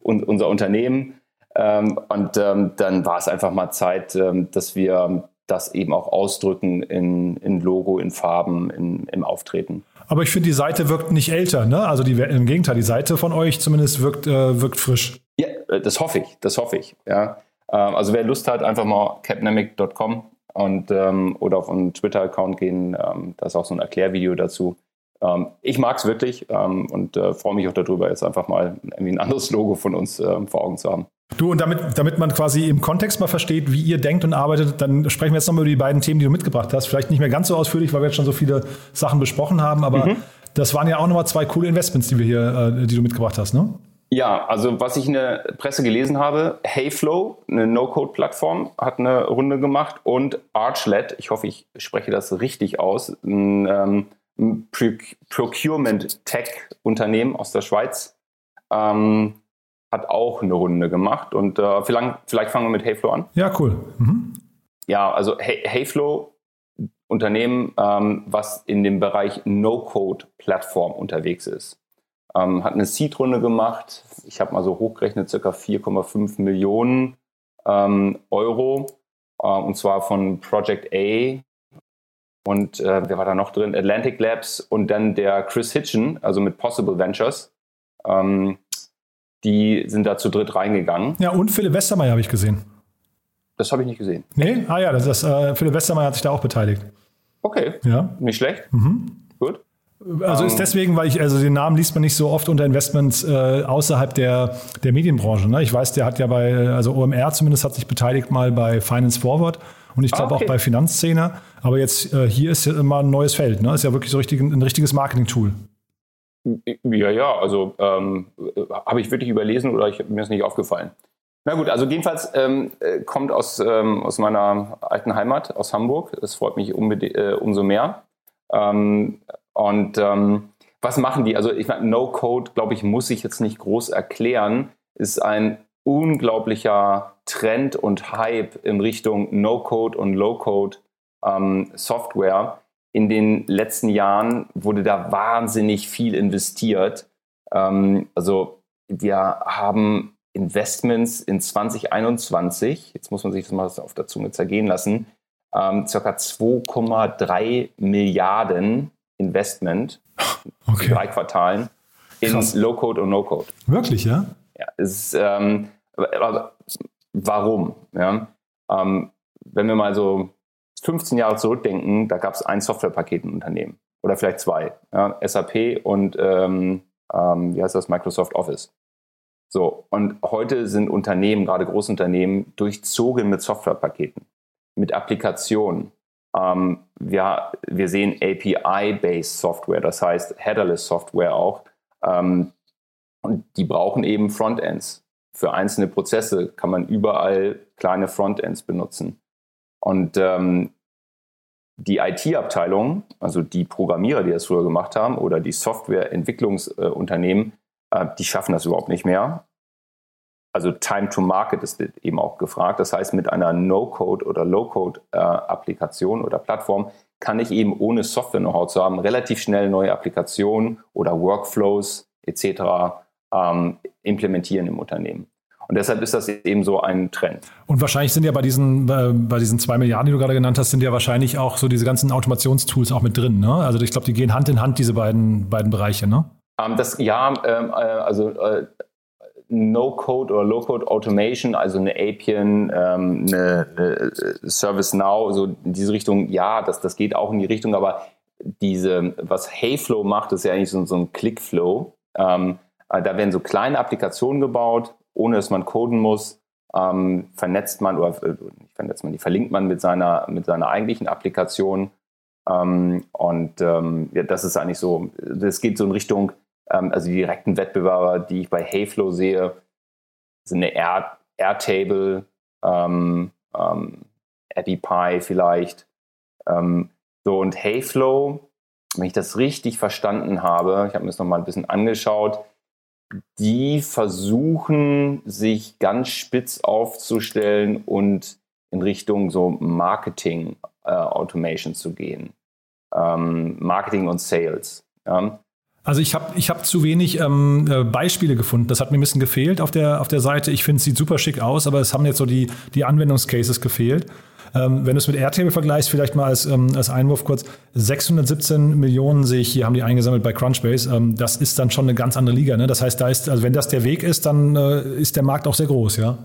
unser Unternehmen. Ähm, und ähm, dann war es einfach mal Zeit, dass wir das eben auch ausdrücken in, in Logo, in Farben, in, im Auftreten. Aber ich finde, die Seite wirkt nicht älter, ne? Also die, im Gegenteil, die Seite von euch zumindest wirkt, äh, wirkt frisch. Ja, äh, das hoffe ich, das hoffe ich. Ja. Ähm, also wer Lust hat, einfach mal capnamic.com und ähm, oder auf unseren Twitter-Account gehen. Ähm, da ist auch so ein Erklärvideo dazu. Ähm, ich mag es wirklich ähm, und äh, freue mich auch darüber, jetzt einfach mal irgendwie ein anderes Logo von uns äh, vor Augen zu haben. Du, und damit, damit man quasi im Kontext mal versteht, wie ihr denkt und arbeitet, dann sprechen wir jetzt nochmal über die beiden Themen, die du mitgebracht hast. Vielleicht nicht mehr ganz so ausführlich, weil wir jetzt schon so viele Sachen besprochen haben, aber mhm. das waren ja auch nochmal zwei coole Investments, die wir hier, äh, die du mitgebracht hast, ne? Ja, also was ich in der Presse gelesen habe, Heyflow, eine No-Code-Plattform, hat eine Runde gemacht und Archlet, ich hoffe, ich spreche das richtig aus, ein, ähm, ein Procurement-Tech-Unternehmen aus der Schweiz, ähm, hat auch eine Runde gemacht. Und äh, vielleicht, vielleicht, fangen wir mit Heyflow an. Ja, cool. Mhm. Ja, also hey, Heyflow, Unternehmen, ähm, was in dem Bereich No-Code-Plattform unterwegs ist. Ähm, hat eine Seed-Runde gemacht. Ich habe mal so hochgerechnet, circa 4,5 Millionen ähm, Euro. Äh, und zwar von Project A. Und äh, wer war da noch drin? Atlantic Labs und dann der Chris Hitchen, also mit Possible Ventures. Ähm, die sind da zu dritt reingegangen. Ja, und Philipp Westermeier habe ich gesehen. Das habe ich nicht gesehen. Nee? Ah ja, das ist, äh, Philipp Westermeier hat sich da auch beteiligt. Okay. Ja. Nicht schlecht. Mhm. Gut. Also ist ähm. deswegen, weil ich, also den Namen liest man nicht so oft unter Investments äh, außerhalb der, der Medienbranche. Ne? Ich weiß, der hat ja bei, also OMR zumindest hat sich beteiligt mal bei Finance Forward und ich glaube ah, okay. auch bei Finanzszene. Aber jetzt äh, hier ist ja immer ein neues Feld. Ne? Ist ja wirklich so richtig, ein richtiges Marketing-Tool. Ja, ja, also ähm, habe ich wirklich überlesen oder ich, mir ist nicht aufgefallen. Na gut, also jedenfalls ähm, äh, kommt aus, ähm, aus meiner alten Heimat, aus Hamburg. Das freut mich äh, umso mehr. Ähm, und ähm, was machen die? Also ich meine, No-Code, glaube ich, muss ich jetzt nicht groß erklären, ist ein unglaublicher Trend und Hype in Richtung No-Code und Low-Code ähm, Software in den letzten Jahren wurde da wahnsinnig viel investiert. Ähm, also wir haben Investments in 2021, jetzt muss man sich das mal auf der Zunge zergehen lassen, ähm, circa 2,3 Milliarden Investment okay. in drei Quartalen in Low-Code und No-Code. Wirklich, ja? Ja, ist, ähm, warum? Ja? Ähm, wenn wir mal so 15 Jahre zurückdenken, da gab es ein Softwarepaket im Unternehmen oder vielleicht zwei, ja? SAP und ähm, ähm, wie heißt das, Microsoft Office. So, und heute sind Unternehmen, gerade Großunternehmen, durchzogen mit Softwarepaketen, mit Applikationen. Ähm, wir, wir sehen API-based Software, das heißt Headerless Software auch. Ähm, und die brauchen eben Frontends. Für einzelne Prozesse kann man überall kleine Frontends benutzen. Und ähm, die IT-Abteilung, also die Programmierer, die das früher gemacht haben, oder die Softwareentwicklungsunternehmen, äh, die schaffen das überhaupt nicht mehr. Also Time to Market ist eben auch gefragt. Das heißt, mit einer No-Code oder Low-Code-Applikation äh, oder Plattform kann ich eben ohne Software-Know-how zu haben relativ schnell neue Applikationen oder Workflows etc. Ähm, implementieren im Unternehmen. Und deshalb ist das eben so ein Trend. Und wahrscheinlich sind ja bei diesen, äh, bei diesen zwei Milliarden, die du gerade genannt hast, sind ja wahrscheinlich auch so diese ganzen Automationstools auch mit drin. Ne? Also ich glaube, die gehen Hand in Hand, diese beiden, beiden Bereiche. Ne? Ähm, das, ja, ähm, äh, also äh, No-Code oder Low-Code Automation, also eine Appian, ähm, eine, eine ServiceNow, so in diese Richtung, ja, das, das geht auch in die Richtung, aber diese, was Heyflow macht, ist ja eigentlich so, so ein Clickflow. Ähm, äh, da werden so kleine Applikationen gebaut, ohne dass man coden muss. Ähm, vernetzt man oder äh, vernetzt man, die verlinkt man mit seiner, mit seiner eigentlichen Applikation. Ähm, und ähm, ja, das ist eigentlich so, das geht so in Richtung, ähm, also die direkten Wettbewerber, die ich bei Heyflow sehe, sind eine Air, Airtable, ähm, ähm, AppyPie vielleicht. Ähm, so und Heyflow, wenn ich das richtig verstanden habe, ich habe mir das nochmal ein bisschen angeschaut, die versuchen, sich ganz spitz aufzustellen und in Richtung so Marketing äh, Automation zu gehen. Ähm, Marketing und Sales. Ja. Also ich habe ich hab zu wenig ähm, äh, Beispiele gefunden. Das hat mir ein bisschen gefehlt auf der, auf der Seite. Ich finde, es sieht super schick aus, aber es haben jetzt so die, die Anwendungscases gefehlt. Ähm, wenn du es mit Airtable vergleichst, vielleicht mal als, ähm, als Einwurf kurz, 617 Millionen sehe ich hier, haben die eingesammelt bei Crunchbase. Ähm, das ist dann schon eine ganz andere Liga. Ne? Das heißt, da ist, also wenn das der Weg ist, dann äh, ist der Markt auch sehr groß, ja?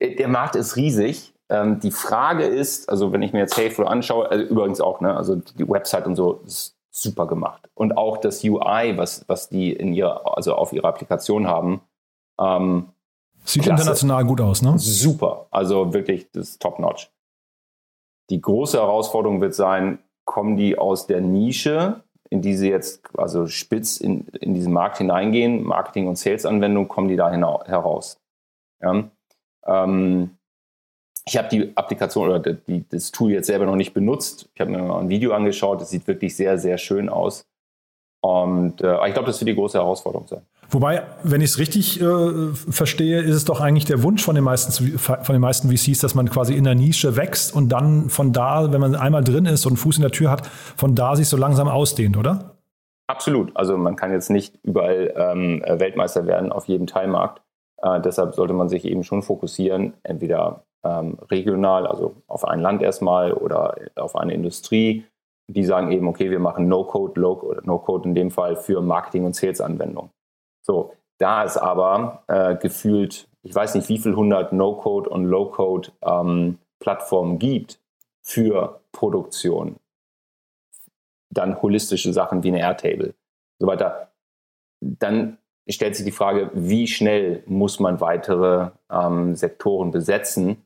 Der Markt ist riesig. Ähm, die Frage ist, also wenn ich mir jetzt Heyflow anschaue, also übrigens auch, ne, also die Website und so ist super gemacht. Und auch das UI, was, was die in ihr, also auf ihrer Applikation haben, ähm, Sieht klasse. international gut aus, ne? Super. Also wirklich das ist top-notch. Die große Herausforderung wird sein, kommen die aus der Nische, in die sie jetzt also spitz in, in diesen Markt hineingehen, Marketing- und Sales-Anwendungen, kommen die da heraus. Ja? Ähm, ich habe die Applikation oder die, das Tool jetzt selber noch nicht benutzt. Ich habe mir mal ein Video angeschaut. Es sieht wirklich sehr, sehr schön aus. Und äh, ich glaube, das wird die große Herausforderung sein. Wobei, wenn ich es richtig äh, verstehe, ist es doch eigentlich der Wunsch von den, meisten, von den meisten VCs, dass man quasi in der Nische wächst und dann von da, wenn man einmal drin ist und einen Fuß in der Tür hat, von da sich so langsam ausdehnt, oder? Absolut. Also man kann jetzt nicht überall ähm, Weltmeister werden auf jedem Teilmarkt. Äh, deshalb sollte man sich eben schon fokussieren, entweder ähm, regional, also auf ein Land erstmal oder auf eine Industrie. Die sagen eben, okay, wir machen No-Code, No-Code in dem Fall für Marketing- und Sales-Anwendungen. So, da es aber äh, gefühlt, ich weiß nicht, wie viel hundert No-Code und Low-Code ähm, Plattformen gibt für Produktion, dann holistische Sachen wie eine Airtable, so weiter, dann stellt sich die Frage, wie schnell muss man weitere ähm, Sektoren besetzen,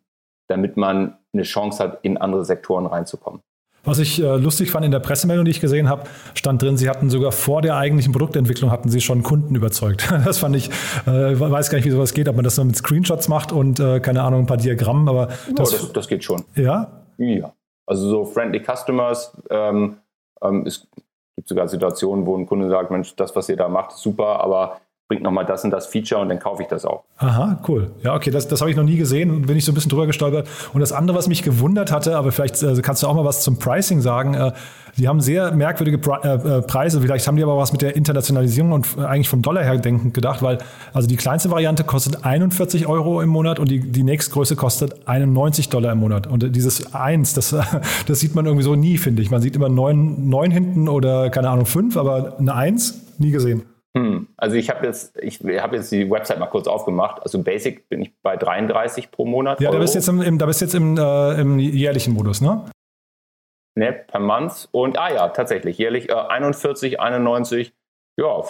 damit man eine Chance hat, in andere Sektoren reinzukommen. Was ich äh, lustig fand in der Pressemeldung, die ich gesehen habe, stand drin, sie hatten sogar vor der eigentlichen Produktentwicklung hatten sie schon Kunden überzeugt. Das fand ich, äh, weiß gar nicht, wie sowas geht, ob man das nur mit Screenshots macht und äh, keine Ahnung, ein paar Diagrammen, aber das, oh, das, das, geht schon. Ja? Ja. Also so Friendly Customers, ähm, ähm, es gibt sogar Situationen, wo ein Kunde sagt, Mensch, das, was ihr da macht, ist super, aber bringt nochmal das und das Feature und dann kaufe ich das auch. Aha, cool. Ja, okay, das, das habe ich noch nie gesehen, bin ich so ein bisschen drüber gestolpert. Und das andere, was mich gewundert hatte, aber vielleicht also kannst du auch mal was zum Pricing sagen. Äh, die haben sehr merkwürdige äh, äh, Preise. Vielleicht haben die aber was mit der Internationalisierung und äh, eigentlich vom Dollar her denkend gedacht, weil also die kleinste Variante kostet 41 Euro im Monat und die, die nächstgrößte kostet 91 Dollar im Monat. Und dieses 1, das, das sieht man irgendwie so nie, finde ich. Man sieht immer 9, 9 hinten oder keine Ahnung 5, aber eine 1 nie gesehen. Hm. Also ich habe jetzt, ich habe jetzt die Website mal kurz aufgemacht. Also Basic bin ich bei 33 pro Monat. Ja, da bist jetzt im, im, da bist jetzt im, äh, im jährlichen Modus, ne? Ne, per Month. Und ah ja, tatsächlich, jährlich äh, 41, 91. Ja.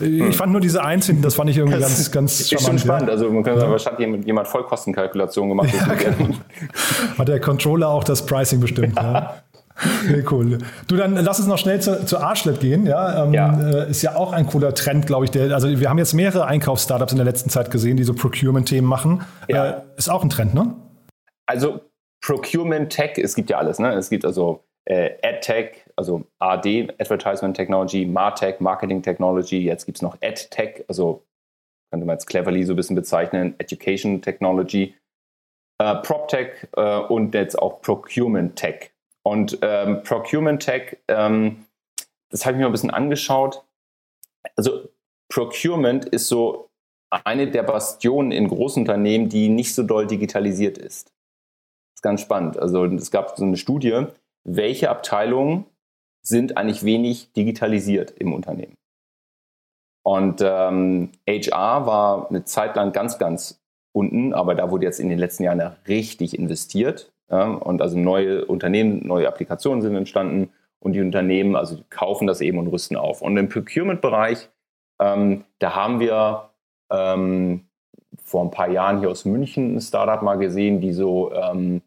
Ich fand nur diese Einzelnen, das fand ich irgendwie das ganz, ganz ist charmant. Ist schon spannend. Ja. Also man könnte sagen, wahrscheinlich jemand, jemand Vollkostenkalkulation gemacht. Ja, genau. Hat der Controller auch das Pricing bestimmt. ja. Nee, cool. Du, dann lass uns noch schnell zu, zu Archlet gehen. Ja, ähm, ja. Äh, ist ja auch ein cooler Trend, glaube ich. Der, also wir haben jetzt mehrere Einkaufsstartups in der letzten Zeit gesehen, die so Procurement-Themen machen. Ja. Äh, ist auch ein Trend, ne? Also Procurement Tech, es gibt ja alles. Ne? Es gibt also äh, AdTech, also AD, Advertisement Technology, MarTech, Marketing Technology. Jetzt gibt es noch AdTech, also könnte man jetzt cleverly so ein bisschen bezeichnen, Education Technology, äh, PropTech äh, und jetzt auch Procurement Tech. Und ähm, Procurement Tech, ähm, das habe ich mir ein bisschen angeschaut. Also Procurement ist so eine der Bastionen in Großunternehmen, die nicht so doll digitalisiert ist. Das ist ganz spannend. Also es gab so eine Studie, welche Abteilungen sind eigentlich wenig digitalisiert im Unternehmen. Und ähm, HR war eine Zeit lang ganz, ganz unten, aber da wurde jetzt in den letzten Jahren richtig investiert. Ja, und also neue Unternehmen, neue Applikationen sind entstanden und die Unternehmen, also kaufen das eben und rüsten auf. Und im Procurement-Bereich, ähm, da haben wir ähm, vor ein paar Jahren hier aus München ein Startup mal gesehen, die so ähm,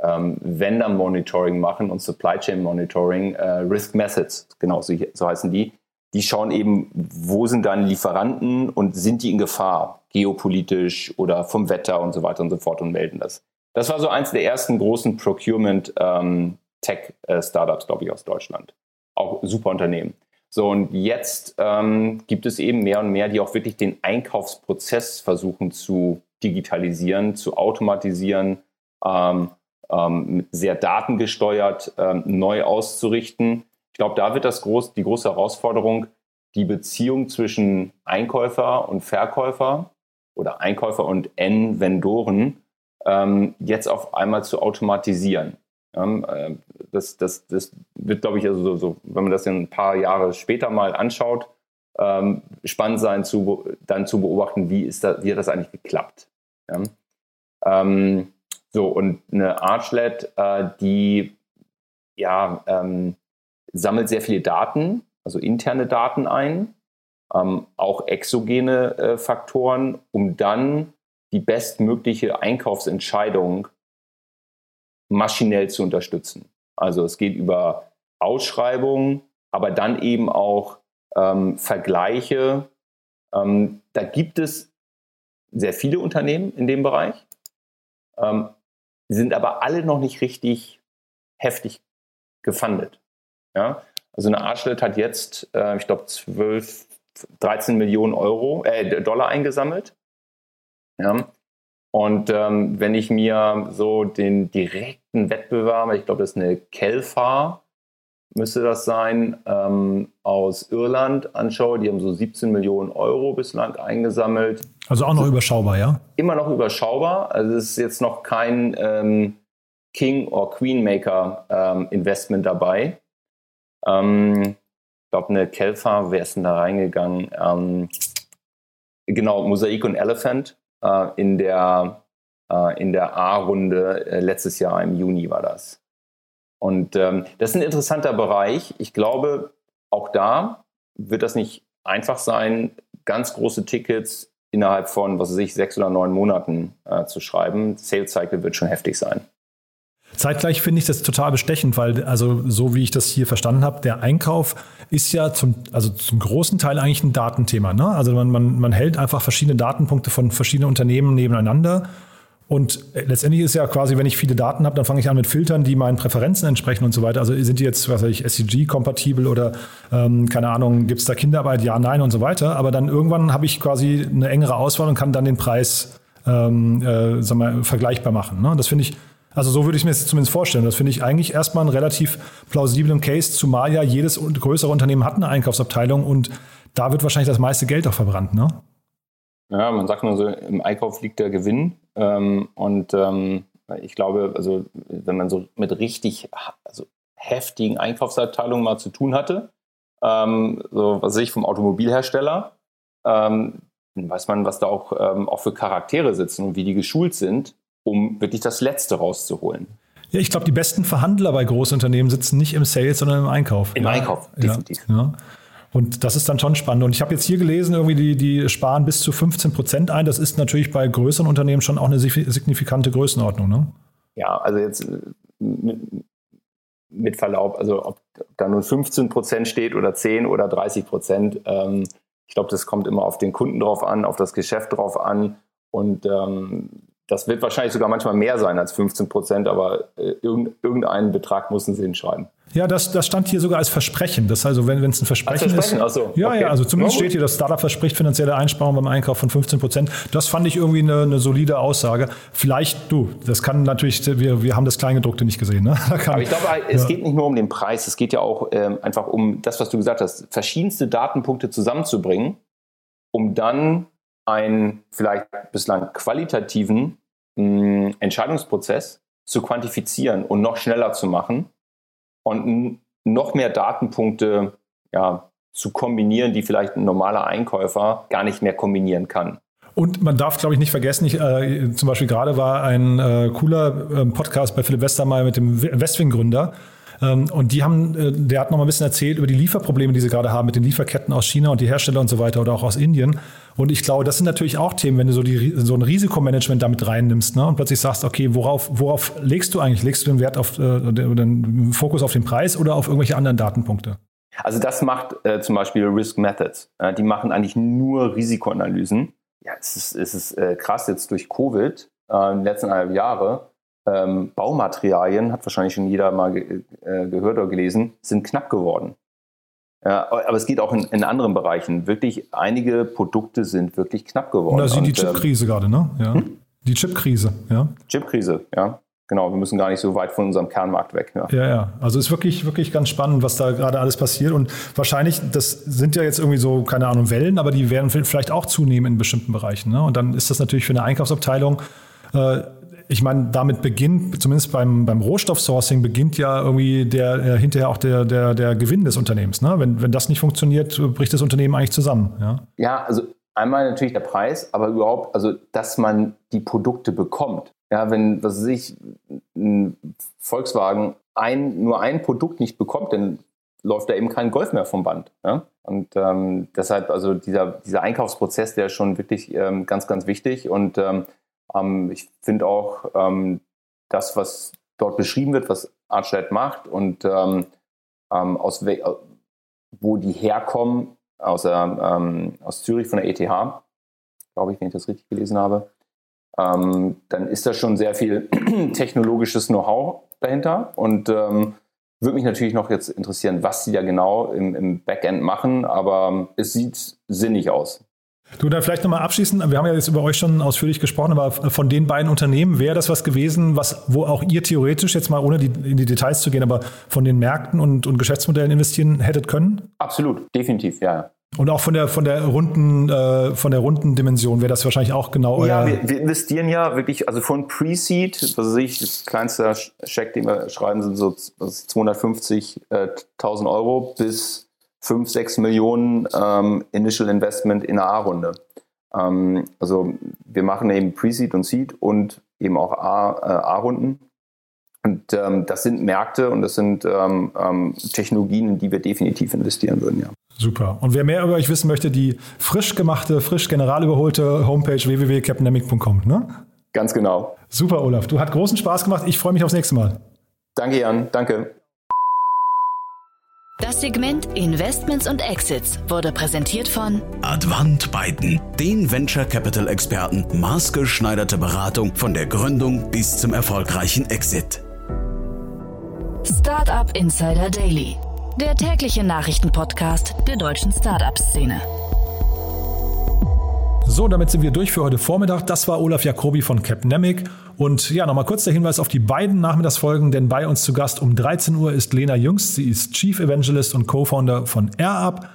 ähm, Vendor Monitoring machen und Supply Chain Monitoring, äh, Risk Methods, genau so, so heißen die. Die schauen eben, wo sind deine Lieferanten und sind die in Gefahr, geopolitisch oder vom Wetter und so weiter und so fort und melden das. Das war so eins der ersten großen Procurement-Tech-Startups, ähm, glaube ich, aus Deutschland. Auch super Unternehmen. So, und jetzt ähm, gibt es eben mehr und mehr, die auch wirklich den Einkaufsprozess versuchen zu digitalisieren, zu automatisieren, ähm, ähm, sehr datengesteuert ähm, neu auszurichten. Ich glaube, da wird das groß, die große Herausforderung, die Beziehung zwischen Einkäufer und Verkäufer oder Einkäufer und N-Vendoren ähm, jetzt auf einmal zu automatisieren. Ähm, äh, das, das, das wird, glaube ich, also so, so, wenn man das in ein paar Jahre später mal anschaut, ähm, spannend sein, zu, dann zu beobachten, wie, ist da, wie hat das eigentlich geklappt. Ja? Ähm, so, und eine Archlet, äh, die ja, ähm, sammelt sehr viele Daten, also interne Daten ein, ähm, auch exogene äh, Faktoren, um dann die bestmögliche Einkaufsentscheidung maschinell zu unterstützen. Also es geht über Ausschreibungen, aber dann eben auch ähm, Vergleiche. Ähm, da gibt es sehr viele Unternehmen in dem Bereich, ähm, sind aber alle noch nicht richtig heftig gefundet. Ja? Also eine Archlet hat jetzt, äh, ich glaube, 12, 13 Millionen Euro, äh, Dollar eingesammelt ja? Und ähm, wenn ich mir so den direkten Wettbewerber, ich glaube, das ist eine Kelfar, müsste das sein, ähm, aus Irland anschaue, die haben so 17 Millionen Euro bislang eingesammelt. Also auch noch überschaubar, ja? Immer noch überschaubar. Also es ist jetzt noch kein ähm, King- or Queenmaker-Investment ähm, dabei. Ähm, ich glaube, eine Kelfar, wer ist denn da reingegangen? Ähm, genau, Mosaik und Elephant in der, äh, in der A-Runde äh, letztes Jahr im Juni war das. Und ähm, das ist ein interessanter Bereich. Ich glaube, auch da wird das nicht einfach sein, ganz große Tickets innerhalb von, was weiß ich, sechs oder neun Monaten äh, zu schreiben. Sales Cycle wird schon heftig sein. Zeitgleich finde ich das total bestechend, weil, also so wie ich das hier verstanden habe, der Einkauf ist ja zum, also zum großen Teil eigentlich ein Datenthema. Ne? Also man, man, man hält einfach verschiedene Datenpunkte von verschiedenen Unternehmen nebeneinander. Und letztendlich ist ja quasi, wenn ich viele Daten habe, dann fange ich an mit Filtern, die meinen Präferenzen entsprechen und so weiter. Also sind die jetzt, was weiß ich, SCG-kompatibel oder ähm, keine Ahnung, gibt es da Kinderarbeit? Ja, nein und so weiter. Aber dann irgendwann habe ich quasi eine engere Auswahl und kann dann den Preis ähm, äh, sagen wir, vergleichbar machen. Ne? Das finde ich also so würde ich mir das zumindest vorstellen. Das finde ich eigentlich erstmal einen relativ plausiblen Case, zumal ja jedes größere Unternehmen hat eine Einkaufsabteilung und da wird wahrscheinlich das meiste Geld auch verbrannt, ne? Ja, man sagt nur so, im Einkauf liegt der Gewinn. Ähm, und ähm, ich glaube, also wenn man so mit richtig also heftigen Einkaufsabteilungen mal zu tun hatte, ähm, so was weiß ich vom Automobilhersteller, ähm, dann weiß man, was da auch, ähm, auch für Charaktere sitzen und wie die geschult sind, um wirklich das Letzte rauszuholen. Ja, ich glaube, die besten Verhandler bei Großunternehmen sitzen nicht im Sales, sondern im Einkauf. Im ja. Einkauf, definitiv. Ja. Und das ist dann schon spannend. Und ich habe jetzt hier gelesen, irgendwie die, die sparen bis zu 15 Prozent ein. Das ist natürlich bei größeren Unternehmen schon auch eine signifikante Größenordnung. Ne? Ja, also jetzt äh, mit, Verlaub, also ob da nur 15 Prozent steht oder 10 oder 30 Prozent, ähm, ich glaube, das kommt immer auf den Kunden drauf an, auf das Geschäft drauf an. Und ähm, das wird wahrscheinlich sogar manchmal mehr sein als 15 Prozent, aber äh, irgendeinen Betrag müssen sie hinschreiben. Ja, das, das stand hier sogar als Versprechen. Das also, wenn es ein Versprechen, Versprechen ist. So, ja, okay. ja, also zumindest steht hier, das Startup verspricht finanzielle Einsparungen beim Einkauf von 15 Prozent. Das fand ich irgendwie eine, eine, solide Aussage. Vielleicht, du, das kann natürlich, wir, wir haben das Kleingedruckte nicht gesehen. Ne? Kann, Aber ich glaube, es ja. geht nicht nur um den Preis, es geht ja auch ähm, einfach um das, was du gesagt hast, verschiedenste Datenpunkte zusammenzubringen, um dann einen vielleicht bislang qualitativen mh, Entscheidungsprozess zu quantifizieren und noch schneller zu machen und noch mehr Datenpunkte ja, zu kombinieren, die vielleicht ein normaler Einkäufer gar nicht mehr kombinieren kann. Und man darf, glaube ich, nicht vergessen, ich, äh, zum Beispiel gerade war ein äh, cooler äh, Podcast bei Philipp Westermeier mit dem Westwing-Gründer. Ähm, und die haben, äh, der hat noch mal ein bisschen erzählt über die Lieferprobleme, die sie gerade haben mit den Lieferketten aus China und die Hersteller und so weiter oder auch aus Indien. Und ich glaube, das sind natürlich auch Themen, wenn du so, die, so ein Risikomanagement damit reinnimmst ne, und plötzlich sagst, okay, worauf, worauf legst du eigentlich? Legst du den Wert auf äh, den Fokus auf den Preis oder auf irgendwelche anderen Datenpunkte? Also das macht äh, zum Beispiel Risk Methods. Äh, die machen eigentlich nur Risikoanalysen. Ja, es ist, es ist äh, krass jetzt durch Covid äh, in den letzten eineinhalb Jahre. Ähm, Baumaterialien, hat wahrscheinlich schon jeder mal ge äh, gehört oder gelesen, sind knapp geworden. Ja, aber es geht auch in, in, anderen Bereichen. Wirklich, einige Produkte sind wirklich knapp geworden. Da sieht die ähm, Chipkrise ähm, gerade, ne? Ja. Hm? Die Chipkrise, ja. Chipkrise, ja. Genau, wir müssen gar nicht so weit von unserem Kernmarkt weg. Ja, ja. ja. Also ist wirklich, wirklich ganz spannend, was da gerade alles passiert. Und wahrscheinlich, das sind ja jetzt irgendwie so, keine Ahnung, Wellen, aber die werden vielleicht auch zunehmen in bestimmten Bereichen. Ne? Und dann ist das natürlich für eine Einkaufsabteilung äh, ich meine, damit beginnt, zumindest beim, beim Rohstoffsourcing, beginnt ja irgendwie der, äh, hinterher auch der, der, der Gewinn des Unternehmens. Ne? Wenn, wenn das nicht funktioniert, bricht das Unternehmen eigentlich zusammen. Ja, ja also einmal natürlich der Preis, aber überhaupt, also dass man die Produkte bekommt. Ja, wenn, was weiß ich, ein Volkswagen ein, nur ein Produkt nicht bekommt, dann läuft da eben kein Golf mehr vom Band. Ja? Und ähm, deshalb, also dieser, dieser Einkaufsprozess, der ist schon wirklich ähm, ganz, ganz wichtig. Und ähm, ähm, ich finde auch ähm, das, was dort beschrieben wird, was Artstedt macht und ähm, ähm aus wo die herkommen, aus, ähm, aus Zürich von der ETH, glaube ich, wenn ich das richtig gelesen habe, dann ist da schon sehr viel technologisches Know-how dahinter und würde mich natürlich noch jetzt interessieren, was sie da genau im, im Backend machen, aber es sieht sinnig aus. Du, dann vielleicht nochmal abschließend, wir haben ja jetzt über euch schon ausführlich gesprochen, aber von den beiden Unternehmen wäre das was gewesen, was, wo auch ihr theoretisch jetzt mal, ohne die, in die Details zu gehen, aber von den Märkten und, und Geschäftsmodellen investieren hättet können? Absolut, definitiv, ja. Und auch von der von der runden äh, von der runden Dimension wäre das wahrscheinlich auch genau euer. Ja, wir, wir investieren ja wirklich, also von Pre-Seed, was weiß ich, das kleinste Scheck, den wir schreiben, sind so 250.000 Euro bis 5, 6 Millionen ähm, Initial Investment in einer A-Runde. Ähm, also wir machen eben Pre-Seed und Seed und eben auch A-Runden. Äh, und ähm, das sind Märkte und das sind ähm, ähm, Technologien, in die wir definitiv investieren würden, ja. Super. Und wer mehr über euch wissen möchte, die frisch gemachte, frisch general überholte Homepage www.capnamic.com, ne? Ganz genau. Super, Olaf. Du hast großen Spaß gemacht. Ich freue mich aufs nächste Mal. Danke, Jan. Danke. Das Segment Investments und Exits wurde präsentiert von Advant Biden, den Venture Capital Experten, maßgeschneiderte Beratung von der Gründung bis zum erfolgreichen Exit. Startup Insider Daily, der tägliche Nachrichtenpodcast der deutschen Startup-Szene. So, damit sind wir durch für heute Vormittag. Das war Olaf Jacobi von Capnemic. Und ja, nochmal kurz der Hinweis auf die beiden Nachmittagsfolgen, denn bei uns zu Gast um 13 Uhr ist Lena Jüngst. Sie ist Chief Evangelist und Co-Founder von AirUp.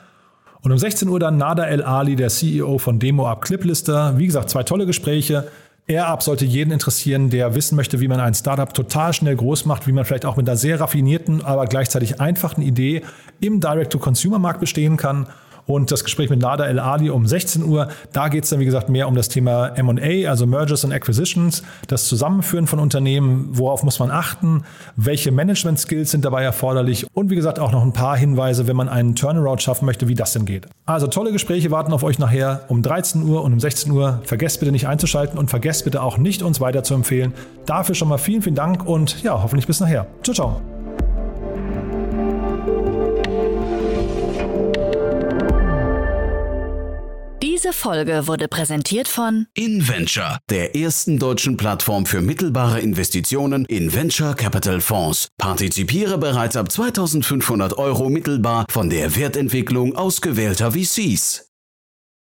Und um 16 Uhr dann Nada El Ali, der CEO von DemoUp Cliplister. Wie gesagt, zwei tolle Gespräche. AirUp sollte jeden interessieren, der wissen möchte, wie man ein Startup total schnell groß macht, wie man vielleicht auch mit einer sehr raffinierten, aber gleichzeitig einfachen Idee im Direct-to-Consumer-Markt bestehen kann. Und das Gespräch mit Nada El Ali um 16 Uhr. Da geht es dann, wie gesagt, mehr um das Thema M&A, also Mergers and Acquisitions, das Zusammenführen von Unternehmen, worauf muss man achten, welche Management-Skills sind dabei erforderlich und wie gesagt auch noch ein paar Hinweise, wenn man einen Turnaround schaffen möchte, wie das denn geht. Also tolle Gespräche warten auf euch nachher um 13 Uhr und um 16 Uhr. Vergesst bitte nicht einzuschalten und vergesst bitte auch nicht, uns weiter zu empfehlen. Dafür schon mal vielen, vielen Dank und ja, hoffentlich bis nachher. Ciao, ciao. Diese Folge wurde präsentiert von InVenture, der ersten deutschen Plattform für mittelbare Investitionen in Venture Capital Fonds. Partizipiere bereits ab 2500 Euro mittelbar von der Wertentwicklung ausgewählter VCs.